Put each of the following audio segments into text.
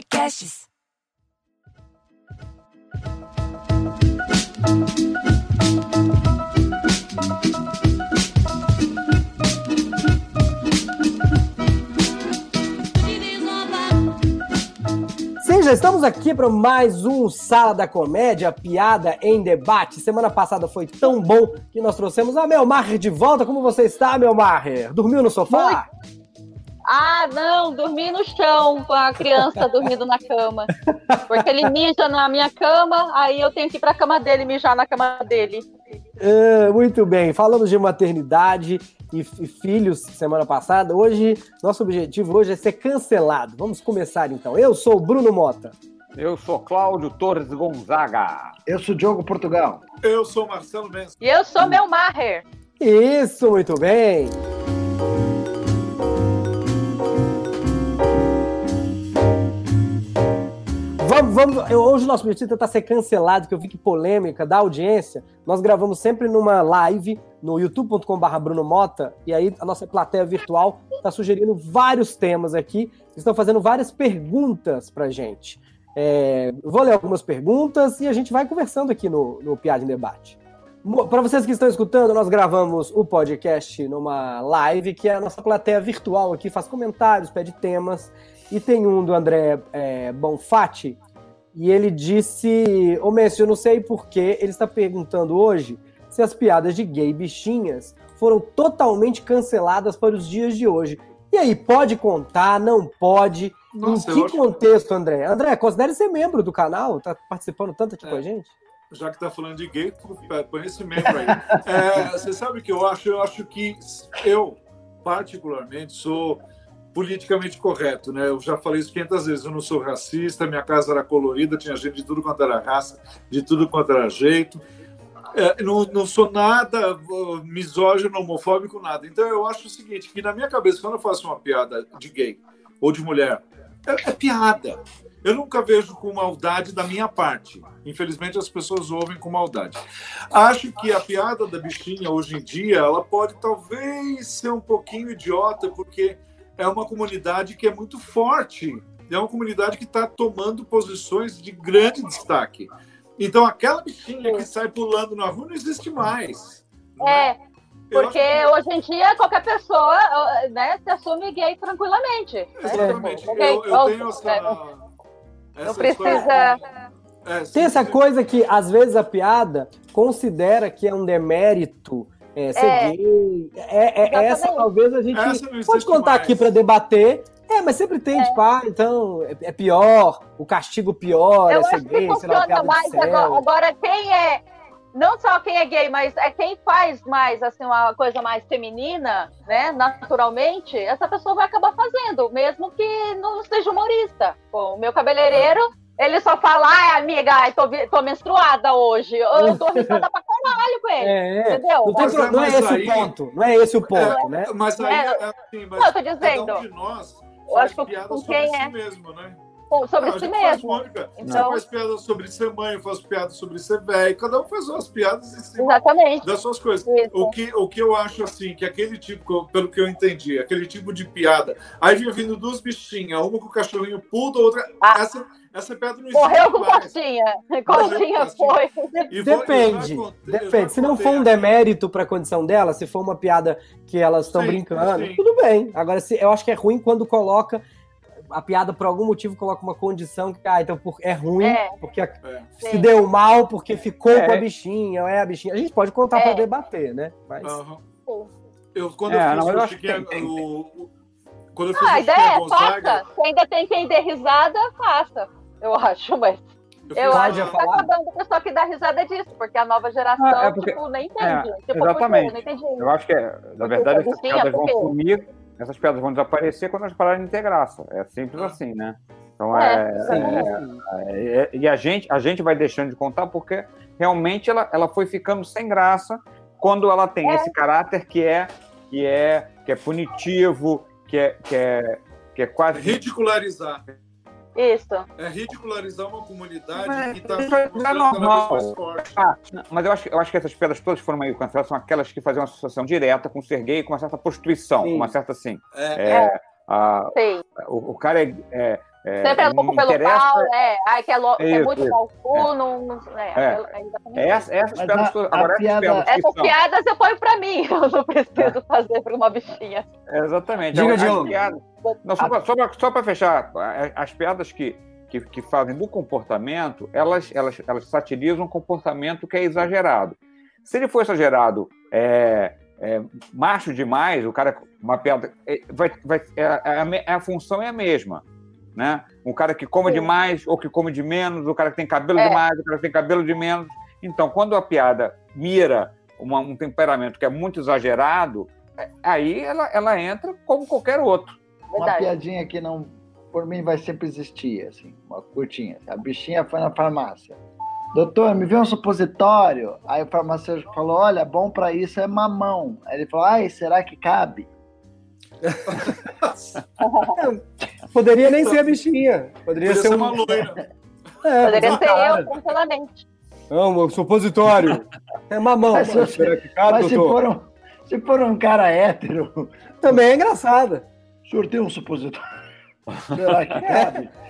Podcasts. Sim, já estamos aqui para mais um Sala da Comédia, piada em debate. Semana passada foi tão bom que nós trouxemos a Melmaher de volta. Como você está, Melmaher? Dormiu no sofá? Ah, não, dormi no chão com a criança dormindo na cama. Porque ele mija na minha cama, aí eu tenho que ir para a cama dele mijar na cama dele. É, muito bem, falamos de maternidade e, e filhos semana passada. Hoje, nosso objetivo hoje é ser cancelado. Vamos começar então. Eu sou o Bruno Mota. Eu sou Cláudio Torres Gonzaga. Eu sou Diogo Portugal. Eu sou Marcelo Mendes. E eu sou meu Maher. Isso, muito bem. Vamos, eu- hoje o nosso objetivo é tentar ser cancelado, que eu vi que polêmica da audiência. Nós gravamos sempre numa live no youtube.com.br Bruno Mota, e aí a nossa plateia virtual está sugerindo vários temas aqui, estão fazendo várias perguntas pra gente. É, vou ler algumas perguntas e a gente vai conversando aqui no, no Piada em Debate. Para vocês que estão escutando, nós gravamos o podcast numa live, que é a nossa plateia virtual aqui, faz comentários, pede temas. E tem um do André é, Bonfatti, e ele disse: Ô Messi, eu não sei porquê, ele está perguntando hoje se as piadas de gay bichinhas foram totalmente canceladas para os dias de hoje. E aí, pode contar, não pode? Nossa, em que contexto, André? André, considere ser membro do canal, tá participando tanto aqui É. com a gente? Já que tá falando de gay, põe esse membro aí. É, você sabe o que eu acho? Eu acho que eu, particularmente, sou politicamente correto, né? Eu já falei isso 500 vezes. Eu não sou racista, minha casa era colorida, tinha gente de tudo quanto era raça, de tudo quanto era jeito. É, não, não sou nada misógino, homofóbico, nada. Então eu acho o seguinte, que na minha cabeça, quando eu faço uma piada de gay ou de mulher, é, é piada. Eu nunca vejo com maldade da minha parte. Infelizmente, as pessoas ouvem com maldade. Acho que a piada da bichinha, hoje em dia, ela pode talvez ser um pouquinho idiota, porque é uma comunidade que é muito forte. É uma comunidade que está tomando posições de grande destaque. Então, aquela bichinha que sai pulando na rua não existe mais. não É, porque acho hoje em dia qualquer pessoa né, se assume gay tranquilamente. né? Exatamente. Ok, Eu, eu tenho essa. é, essa Não precisa. história- É, Tem essa sim. coisa que, às vezes, a piada considera que é um demérito é, ser É. gay. É, é- essa, Exatamente. talvez, a gente Essa pode contar mais. aqui para debater. É, mas sempre tem, tipo, ah, então, é, é pior, o castigo pior, Eu é ser gay, sei lá, piada mais céu. agora. Agora, quem é. Não só quem é gay, mas é quem faz mais, assim, uma coisa mais feminina, né? Naturalmente, essa pessoa vai acabar fazendo, mesmo que não seja humorista. Pô, o meu cabeleireiro, ele só fala, ai, amiga, ai, tô, tô menstruada hoje. Eu tô risada pra caralho com ele. É, é. Entendeu? Não, tem é- não é esse aí- o ponto. Não é esse o ponto, É, né? Mas aí É, é, assim, mas não, eu tô cada dizendo. um de nós Eu faz acho que piada com sobre quem si é. mesmo, né? Sobre Não, si mesmo. Mônica. Você Então- faz piada sobre ser mãe, eu faço piada sobre ser velho. Cada um faz suas piadas em cima Exatamente. das suas coisas. Isso. O que, o que eu acho assim, que aquele tipo, pelo que eu entendi, aquele tipo de piada. Aí vinha vindo duas bichinhas, uma com o cachorrinho puto, a outra. Ah. Essa, essa piada não existe. Morreu com mais. Costinha. Foi. E Depende, depende. Se não for um aqui. demérito para a condição dela, se for uma piada que elas estão brincando, sim. tudo bem. Agora, se, eu acho que é ruim quando coloca a piada por algum motivo coloca uma condição que ah, então por- é ruim É. porque a- É. se Sim. deu mal porque ficou É. com a bichinha, ou é a bichinha. A gente pode contar É. para debater, né? Mas Aham. Eu, quando É, eu fiz não, eu acho que Chiquinha, tem, tem, o- o- quando eu fiz Ah, a ideia é Gonzaga, faça. Se ainda tem quem dê risada, faça. Eu acho, mas eu eu acho que tá acabando o pessoal que dá risada disso, porque a nova geração, Ah, é porque- tipo, nem entende. é, tipo, exatamente. Não entendi. Eu acho que, é, na verdade, essas piadas é vão porque- sumir, essas piadas vão desaparecer quando elas pararem de ter graça. É simples assim, né? Então, É, é, sim. é- é- e a gente, a gente vai deixando de contar porque realmente ela, ela foi ficando sem graça quando ela tem É. esse caráter que é, que é, que é punitivo, que é, que é, que é quase ridicularizar. Isso. É ridicularizar uma comunidade Mas que está é normal. mais forte. Ah, mas eu acho, que- eu acho que essas piadas todas foram meio canceladas, são aquelas que faziam uma associação direta com ser gay, com uma certa prostituição, Sim. uma certa assim. É, É, a- Sei. o, o cara é, é, É, Sempre é louco pelo interessa- pau, é. Ai, que é, lou- que é muito mau cu, não, não, é, É. é É essa- essas piadas a- todas- a agora essas piada- piadas que Essas piadas eu ponho pra mim, eu não preciso fazer pra uma bichinha. É, Exatamente. Diga, Diogo. piadas- Não, só pra- só pra- só para fechar, as piadas que, que, que fazem do comportamento, elas, elas, elas satirizam um comportamento que é exagerado. Se ele for exagerado, é, é, macho demais, o cara, uma piada, é, vai, vai, é, é a, a função é a mesma. Né? Um cara que come Sim. demais ou que come de menos, o cara que tem cabelo É. demais, o cara que tem cabelo de menos. Então, quando a piada mira uma- um temperamento que é muito exagerado, é- aí ela, ela entra como qualquer outro. Uma Verdade. piadinha que não, por mim, vai sempre existir, assim, uma curtinha. A bichinha foi na farmácia. Doutor, me vê um supositório. Aí o farmacêutico falou: Olha, bom pra isso é mamão. Aí ele falou: Ai, será que cabe? Poderia nem ser a bichinha. Poderia, Podia ser, ser um... uma loira. É, Poderia um ser cara. eu, tranquilamente. Não, um supositório. É mamão. Mas se Será que cabe, Mas se for, um, se for um cara hétero, Também é engraçada. o senhor tem um supositório? Será que cabe?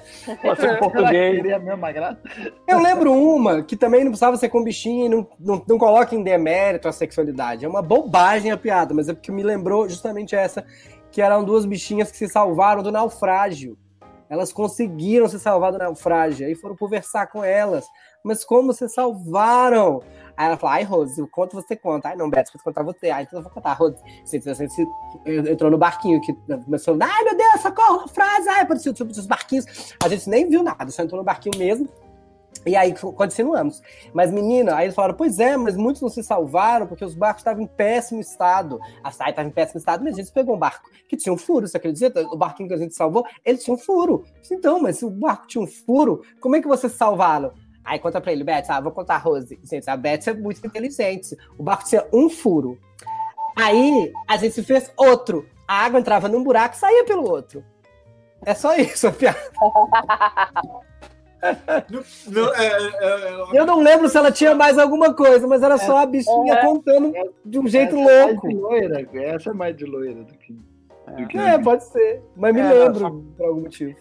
Pode ser que português. teria a mesma graça? Eu lembro uma que também não precisava ser com bichinho e não, não, não coloca em demérito a sexualidade. É uma bobagem a piada, mas é porque me lembrou justamente essa, que eram duas bichinhas que se salvaram do naufrágio. Elas conseguiram se salvar do naufrágio, aí foram conversar com elas. Mas como se salvaram? Aí ela falou, ai, Rose, eu conto, você conta. Ai, não, Beto, vou contar você. Ai, então eu vou contar, Rose. Você, você, você entrou no barquinho que começou, ai, meu Deus, socorro, frase, ai, apareceu os barquinhos. A gente nem viu nada, só entrou no barquinho mesmo. E aí continuamos. Mas, menina, aí eles falaram: pois é, mas muitos não se salvaram porque os barcos estavam em péssimo estado. A SAI estava em péssimo estado, mas a gente pegou um barco que tinha um furo, você acredita? O barquinho que a gente salvou, ele tinha um furo. Então, mas se o barco tinha um furo, como é que vocês salvaram? Aí conta pra ele, Beth, ah, vou contar a Rose. Gente, a Beth é muito inteligente. O barco tinha um furo. Aí a gente fez outro. A água entrava num buraco e saía pelo outro. É só isso, a piada. Não, é, é, é, Eu não lembro se ela tinha mais alguma coisa, mas era só a bichinha É. contando de um jeito é louco. de loira, essa é mais de loira do que. do que- É, pode ser. Mas me É, lembro por algum motivo.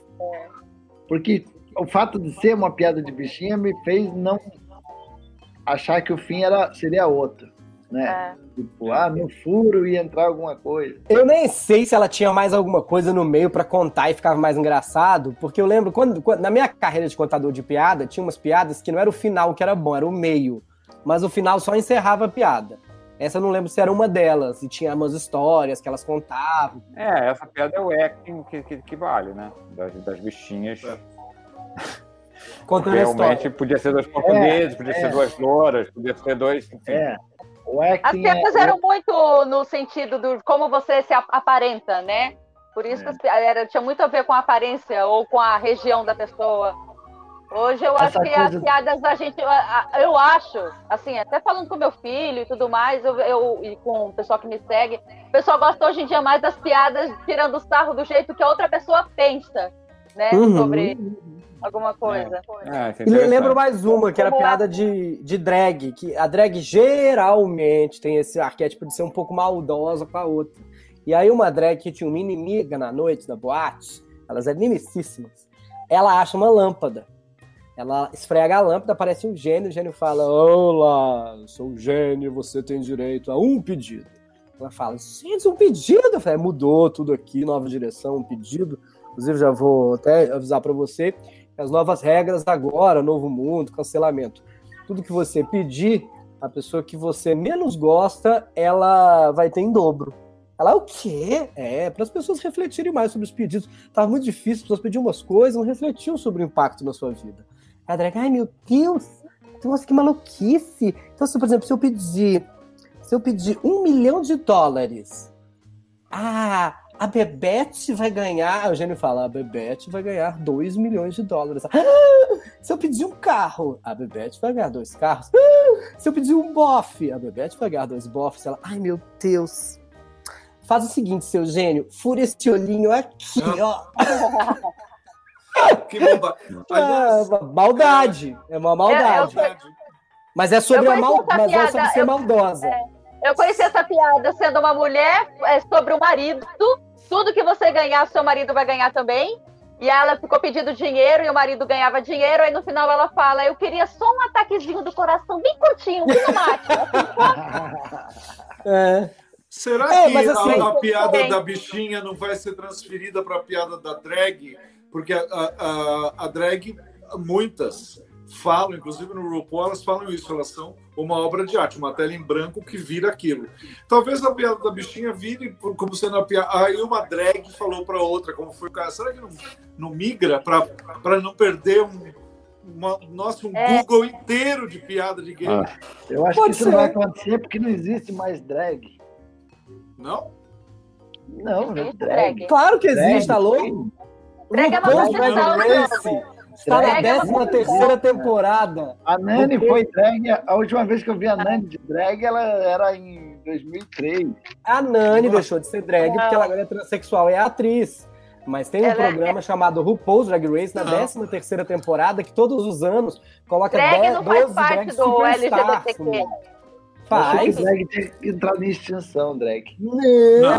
Porque o fato de ser uma piada de bichinha me fez não achar que o fim era, seria outro. Né? É. Tipo, ah, no furo ia entrar alguma coisa. Eu nem sei se ela tinha mais alguma coisa no meio pra contar e ficava mais engraçado, porque eu lembro quando, quando- na minha carreira de contador de piada, tinha umas piadas que não era o final que era bom, era o meio, mas o final só encerrava a piada. Essa eu não lembro se era uma delas, e tinha umas histórias que elas contavam. É, essa piada é o acting que, que, que vale, né? Das, das bichinhas. É. Contando a Realmente história. podia ser dois portugueses, podia é. ser duas louras, podia ser dois. Enfim. É. O As piadas é, eram muito no sentido do como você se ap- aparenta, né? Por isso que É. as pi- era, tinha muito a ver com a aparência ou com a região da pessoa. Hoje eu acho Essa que coisa- as piadas da gente, eu acho, assim, até falando com meu filho e tudo mais, eu, eu- e com o pessoal que me segue, o pessoal gosta hoje em dia mais das piadas tirando sarro do jeito que a outra pessoa pensa, né? Uhum. Sobre alguma coisa. É, é E lembro mais uma, que era Como é? piada de, de drag, que a drag geralmente tem esse arquétipo de ser um pouco maldosa com a outra. E aí uma drag que tinha uma inimiga na noite da boate, elas eram inimicíssimas, ela acha uma lâmpada. Ela esfrega a lâmpada, aparece um gênio, o gênio fala, olá, eu sou um gênio, você tem direito a um pedido. Ela fala, gente, um pedido? Eu falei, "É, mudou tudo aqui, nova direção, um pedido. Inclusive, já vou até avisar para você as novas regras agora, novo mundo, cancelamento. Tudo que você pedir, a pessoa que você menos gosta, ela vai ter em dobro. Ela, o quê? É, para as pessoas refletirem mais sobre os pedidos. Tava muito difícil, as pessoas pediam umas coisas, não refletiam sobre o impacto na sua vida. A drag, ai meu Deus, nossa, que maluquice. Então, se, por exemplo, se eu pedir, se eu pedir um milhão de dólares, ah, a Bebete vai ganhar. O gênio fala: a Bebete vai ganhar 2 milhões de dólares. Ah, se eu pedir um carro, a Bebete vai ganhar dois carros. Ah, se eu pedir um bofe, a Bebete vai ganhar dois bofes. Ela, ai meu Deus. Faz o seguinte, seu gênio, fura esse olhinho aqui, ó. que bomba. É Aliás, uma maldade. É uma maldade. Eu- eu- Mas é sobre Eu a mal... conheço essa Mas é sobre piada, ser eu- maldosa. Eu conheci essa piada sendo uma mulher é, sobre o marido. Tudo que você ganhar, seu marido vai ganhar também. E ela ficou pedindo dinheiro e o marido ganhava dinheiro. Aí no final ela fala: Eu queria só um ataquezinho do coração, bem curtinho, bem no mate. É. Será É, que mas a- assim- a, piada da bichinha não vai ser transferida para a piada da drag? Porque a, a, a- a drag, muitas falam, inclusive no RuPaul, elas falam isso, elas são uma obra de arte, uma tela em branco que vira aquilo. Talvez a piada da bichinha vire como sendo a piada. Aí uma drag falou para outra, como foi o caso. Será que não, não migra para não perder um. Uma, nossa, um É. Google inteiro de piada de gay? Ah. Eu acho Pode que isso ser. não vai acontecer porque não existe mais drag. Não? Não, Existe drag. drag. Claro que Drag, existe, tá louco? Drag é uma Está na Drag é uma 13 terceira temporada. A Nani RuPaul- foi drag. A última vez que eu vi a Nani de drag, ela era em 2003. A Nani deixou de ser drag porque ela agora é transexual e é atriz. Mas tem um Ela é- programa chamado RuPaul's Drag Race na Não. 13 terceira temporada que todos os anos coloca Drag 10, não faz 12 parte drags do superstars. LGBTQ. Faz. que drag tinha que entrar em extinção, drag. Não,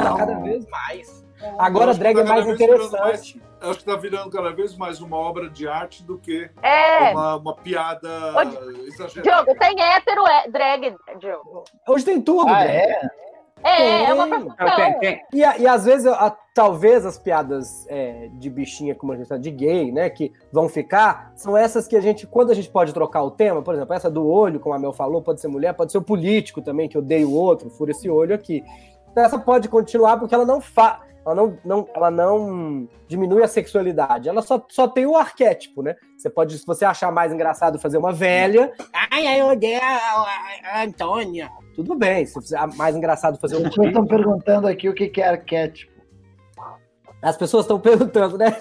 Não. cada vez mais. Eu Agora drag tá é mais vez virando interessante. mais- acho que está virando cada vez mais uma obra de arte do que É. uma, uma piada Ô, exagerada. Diogo, tem hétero é, drag, Diogo. Hoje tem tudo, Ah, drag. é? É, é uma Tem. profissão. Ah, tem, tem. E, a- e às vezes, a- talvez as piadas é, de bichinha, como a gente tá, de gay, né, que vão ficar, são essas que a gente, quando a gente pode trocar o tema, por exemplo, essa do olho, como a Mel falou, pode ser mulher, pode ser o político também, que odeia o outro, fura esse olho aqui. Então essa pode continuar porque ela não fa ela não, não, ela não diminui a sexualidade, ela só, só tem o arquétipo, né? Você pode, se você achar mais engraçado fazer uma velha, ai, ai, eu odeio a, a- a Antônia. Tudo bem, se você achar mais engraçado fazer um As pessoas estão perguntando aqui o que que é arquétipo. As pessoas estão perguntando, né?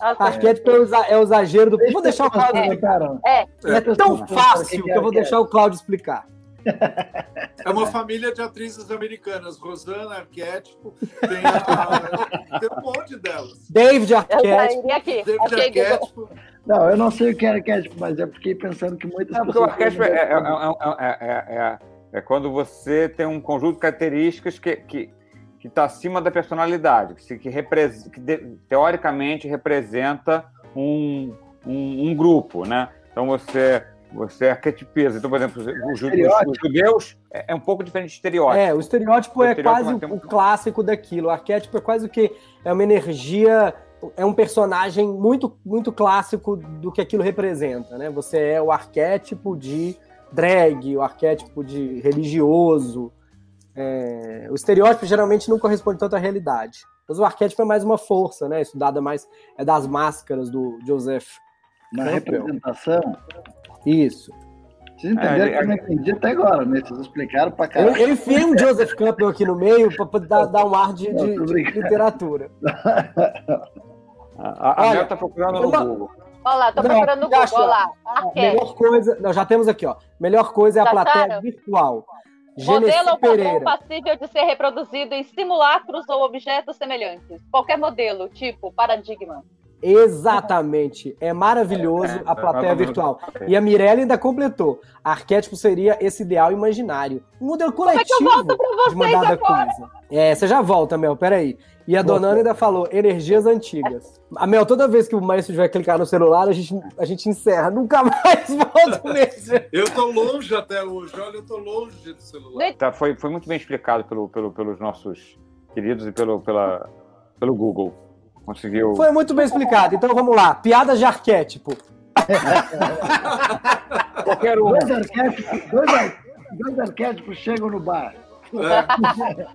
Arquétipo é é o exagero do. Eu vou deixar o Cláudio. perguntaram. É. É tão fácil que eu vou deixar o Cláudio explicar. É uma família de atrizes americanas. Rosana, arquétipo, tem, a- tem um monte delas. David Arquétipo. aqui. David Ok, Google. arquétipo. Não, eu não sei o que é arquétipo, mas eu fiquei pensando que muitas Não, porque o pessoas. arquétipo é, é- é- é- é- é- é quando você tem um conjunto de características que que que está acima da personalidade, que, que, repres- que de- teoricamente representa um, um, um grupo, né? Então você você arquetipiza. Então, por exemplo, os, ju- Estereótipo. os judeus é, é um pouco diferente de estereótipo. É, o estereótipo O é estereótipo quase temos- o, o clássico daquilo. O arquétipo é quase o que é uma energia, é um personagem muito muito clássico do que aquilo representa, né? Você é o arquétipo de drag, o arquétipo de religioso. É, o estereótipo geralmente não corresponde tanto à realidade. Mas o arquétipo é mais uma força, né? Estudada mais é das máscaras do Joseph. Na Campbell. representação. Isso. Vocês entenderam É, que eu não entendi até agora, né? Vocês explicaram pra Eu, caralho. eu enfiei um Joseph Campbell aqui no meio para dar, dar um ar de, Não, de- de literatura. A, a, a Olha, está procurando no Google. Olha lá, tô Não, procurando no Google. Olha lá. Arquétipo. melhor coisa. Não, já temos aqui, ó. Melhor coisa é a Já plateia acharam? virtual. Modelo Genesi padrão Pereira. passível de ser reproduzido em simulacros ou objetos semelhantes. Qualquer modelo, tipo paradigma. Exatamente. É maravilhoso a plateia virtual. E a Mirella ainda completou. Arquétipo seria esse ideal imaginário. Um modelo é que eu coletivo volto pra de mandada agora? coisa. É, você já volta, Mel, peraí. E a dona Ana ainda falou, energias antigas. A Mel, toda vez que o maestro vai clicar no celular, a gente, a gente encerra. Nunca mais volta mesmo. Eu tô longe até hoje. Olha, eu tô longe do celular. Tá, foi, foi muito bem explicado pelo, pelo, pelos nossos queridos e pelo, pela, pelo Google. Conseguiu. Foi muito bem explicado. Então vamos lá. Piadas de arquétipo. Qualquer um. Dois arquétipos, dois, ar- dois arquétipos chegam no bar. É.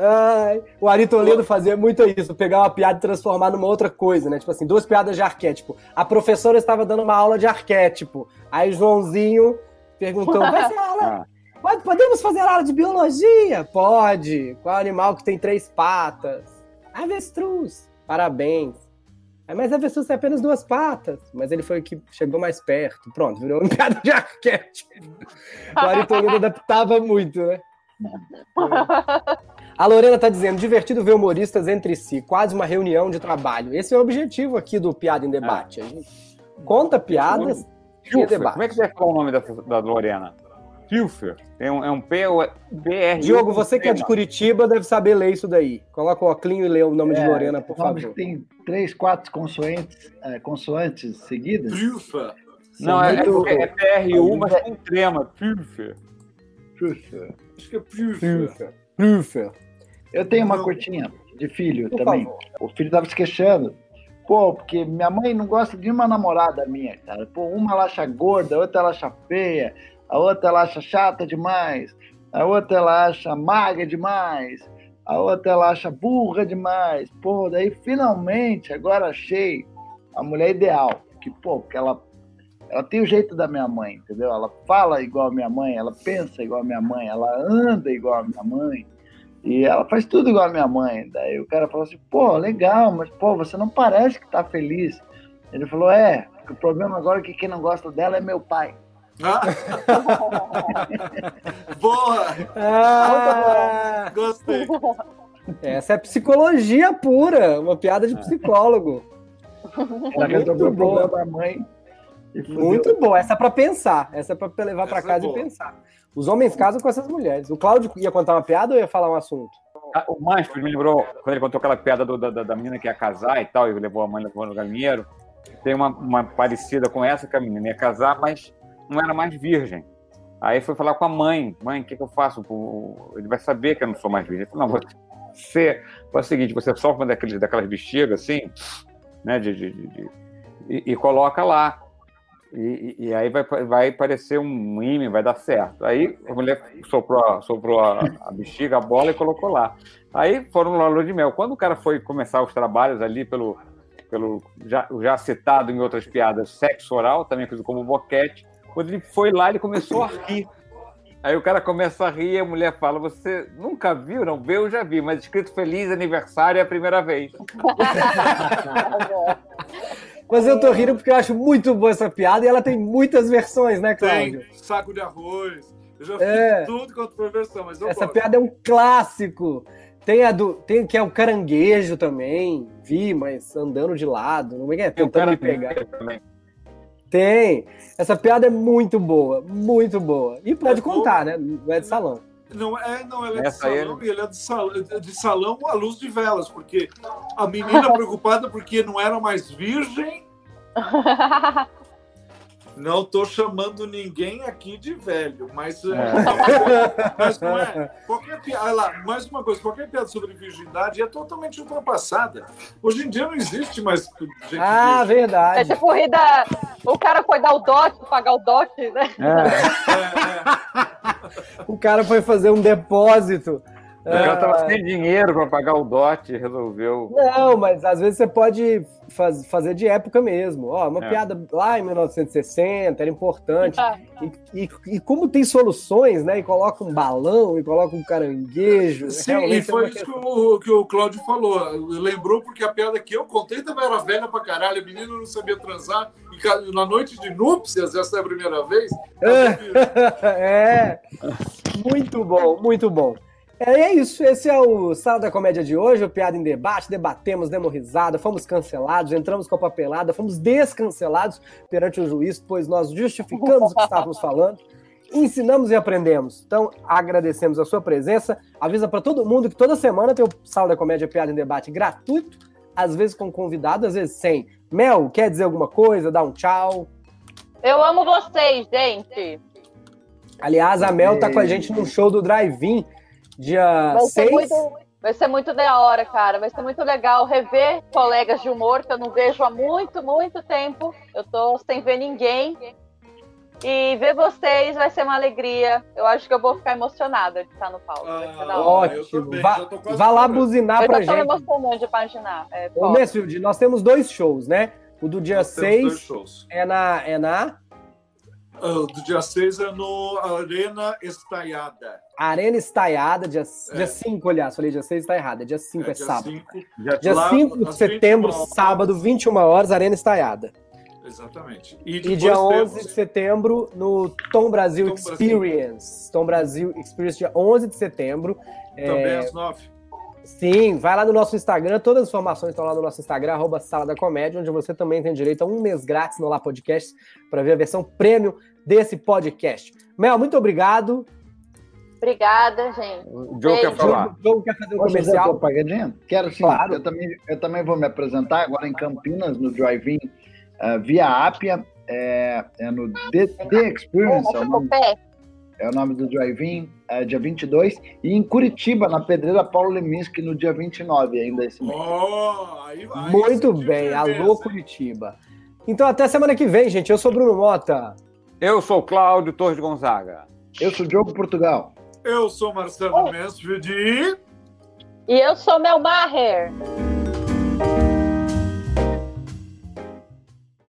Ai, o Ari Toledo fazia muito isso, pegar uma piada e transformar numa outra coisa, né? Tipo assim, duas piadas de arquétipo. A professora estava dando uma aula de arquétipo. Aí Joãozinho perguntou: vai ser aula? Ah, Pode, podemos fazer aula de biologia? Pode. Qual animal que tem três patas? Avestruz. Parabéns. "Ah, Mas avestruz tem apenas duas patas. Mas ele foi o que chegou mais perto. Pronto, virou uma piada de arquétipo. O Ari Toledo adaptava muito, né? A Lorena tá dizendo, divertido ver humoristas entre si, quase uma reunião de trabalho. Esse é o objetivo aqui do Piada em Debate. A gente conta piadas e debate. como é que você vai falar o nome dessa, da Lorena? Pilfer. É um, é um P, BR. Diogo, você que é de Curitiba deve saber ler isso daí. Coloca o óculos e lê o nome de É, Lorena, por favor. que tem três, quatro consoantes, é, consoantes seguidas. Trufa. Não, é, Muito- é, é PRU, mas com trema. Pilfer. Trufa. Acho que é. Pilfer. Pilfer. Eu tenho uma curtinha de filho Por também. favor. O filho tava se queixando. Pô, porque minha mãe não gosta de uma namorada minha, cara. Pô, uma ela acha gorda, outra ela acha feia, a outra ela acha chata demais, a outra ela acha magra demais, a outra ela acha burra demais. Pô, daí finalmente, agora achei a mulher ideal. Que, pô, porque ela, ela tem o jeito da minha mãe, entendeu? Ela fala igual a minha mãe, ela pensa igual a minha mãe, ela anda igual a minha mãe. E ela faz tudo igual a minha mãe. Daí o cara falou assim, pô, legal, mas pô, você não parece que tá feliz. Ele falou, é, o problema agora é que quem não gosta dela é meu pai. Ah. Boa! Ah, Gostei. essa é psicologia pura, uma piada de psicólogo. Ela resolveu o boa. problema da mãe. E. Muito bom. Essa é pra pensar. Essa é pra levar pra Essa é casa e boa. pensar. Os homens casam com essas mulheres. O Cláudio ia contar uma piada ou ia falar um assunto? Ah, O Manfred me lembrou, quando ele contou aquela piada do- da, da, da menina que ia casar e tal, e levou a mãe levou no galinheiro. Tem uma, uma parecida com essa, que a menina ia casar, mas não era mais virgem. Aí foi falar com a mãe: Mãe, o que, que eu faço? Ele vai saber que eu não sou mais virgem. Ele falou: Não, você faz o seguinte: você sofre uma daqueles, daquelas bexigas assim, né, de, de- de- e, e coloca lá. E, e- aí vai, vai parecer um ímã, vai dar certo. Aí a mulher soprou, a- soprou a, a bexiga, a bola e colocou lá. Aí foram lá lua de mel. Quando o cara foi começar os trabalhos ali pelo, pelo já, já citado em outras piadas, sexo oral, também conhecido como boquete, quando ele foi lá, ele começou a rir. Aí o cara começa a rir e a mulher fala: Você nunca viu? Não viu? Eu já vi, mas escrito feliz aniversário é a primeira vez. Mas eu tô rindo porque eu acho muito boa essa piada e ela tem muitas versões, né, Cláudio? Tem saco de arroz. Eu já fiz É. tudo quanto foi versão, mas eu Essa gosto. piada é um clássico. Tem a do. Tem que é o caranguejo também. Vi, mas andando de lado. Não é que é? Tem o Tentando cara me pegar. também. Tem. Essa piada é muito boa. Muito boa. E pode É bom. contar, né? Não é de salão. Não, é, não, ela é de Essa aí salão e ele é de salão, de salão à luz de velas, porque a menina preocupada porque não era mais virgem. Não tô chamando ninguém aqui de velho, mas, é, mas não é. Qualquer piada, olha lá, mais uma coisa, qualquer piada sobre virgindade é totalmente ultrapassada. Hoje em dia não existe mais gente Ah, virgem. É verdade. tipo corrida. O cara foi dar o dote, pagar o dote, né? É. É, é. O cara foi fazer um depósito. O cara Ah, tava sem dinheiro para pagar o dote e resolveu. Não, mas às vezes você pode faz- fazer de época mesmo. Ó, uma É. piada lá em 1960 era importante. Ah. E, e- e como tem soluções, né? E coloca um balão, e coloca um caranguejo. Sim, realmente e é foi isso que questão- o, que o Cláudio falou. Lembrou porque a piada que eu contei também era velha pra caralho. A menina não sabia transar. E na noite de núpcias, essa é a primeira vez. é. Muito bom, muito bom. É, é isso, esse é o Sala da Comédia de hoje, o Piada em Debate, debatemos, demos risada, fomos cancelados, entramos com a papelada, fomos descancelados perante o juiz, pois nós justificamos o que estávamos falando, ensinamos e aprendemos. Então, agradecemos a sua presença, avisa para todo mundo que toda semana tem o Sala da Comédia Piada em Debate gratuito, às vezes com convidado, às vezes sem. Mel, quer dizer alguma coisa? Dá um tchau. Eu amo vocês, gente. Aliás, a Mel tá com a gente no show do Drive-In, dia Vai ser 6. muito, vai ser muito da hora, cara. Vai ser muito legal rever colegas de humor que eu não vejo há muito, muito tempo. Eu tô sem ver ninguém. E ver vocês vai ser uma alegria. Eu acho que eu vou ficar emocionada de estar no palco. Vai ser da hora. Ah, eu Ótimo. Vá, tô lá buzinar Eu pra já tô me gente. emocionando de imaginar. É, Ô. Messfield, nós temos dois shows, né? O do dia Nós temos dois 6 shows. é na, é na Ah, do dia 6 é no Arena Estaiada. Arena Estaiada, dia, É. dia 5, aliás. Falei dia 6 tá errado, é dia 5, é, dia sábado. 5, Já Dia Lá, 5 de setembro, 21 horas. sábado, 21 horas, Arena Estaiada. exatamente. E depois dia temos- 11 de setembro, no Tom Brasil Tom Brasil. Experience. Tom Brasil Experience, dia 11 de setembro. Também É, às 9. Sim, vai lá no nosso Instagram, todas as informações estão lá no nosso Instagram, arroba Sala da Comédia, onde você também tem direito a um mês grátis no Lá Podcast para ver a versão prêmio desse podcast. Mel, muito obrigado. Obrigada, gente. O Joe quer falar. O Joe quer fazer um Posso comercial? propagadinha? Quero sim. Claro. Eu, também, eu também vou me apresentar agora em Campinas, no Drive-In, uh, via Apia, é, é no The, The Experience, é o, nome, pé. É o nome do Drive-In, é, dia 22, e em Curitiba, na Pedreira Paulo Leminski, no dia 29 ainda esse mês. Oh, aí vai. Muito bem, de alô? Curitiba. Então até semana que vem, gente. Eu sou Bruno Mota. Eu sou Cláudio Torres Gonzaga. Eu sou o Diogo Portugal. Eu sou Marcelo Mansfield e... E eu sou Mel Maher.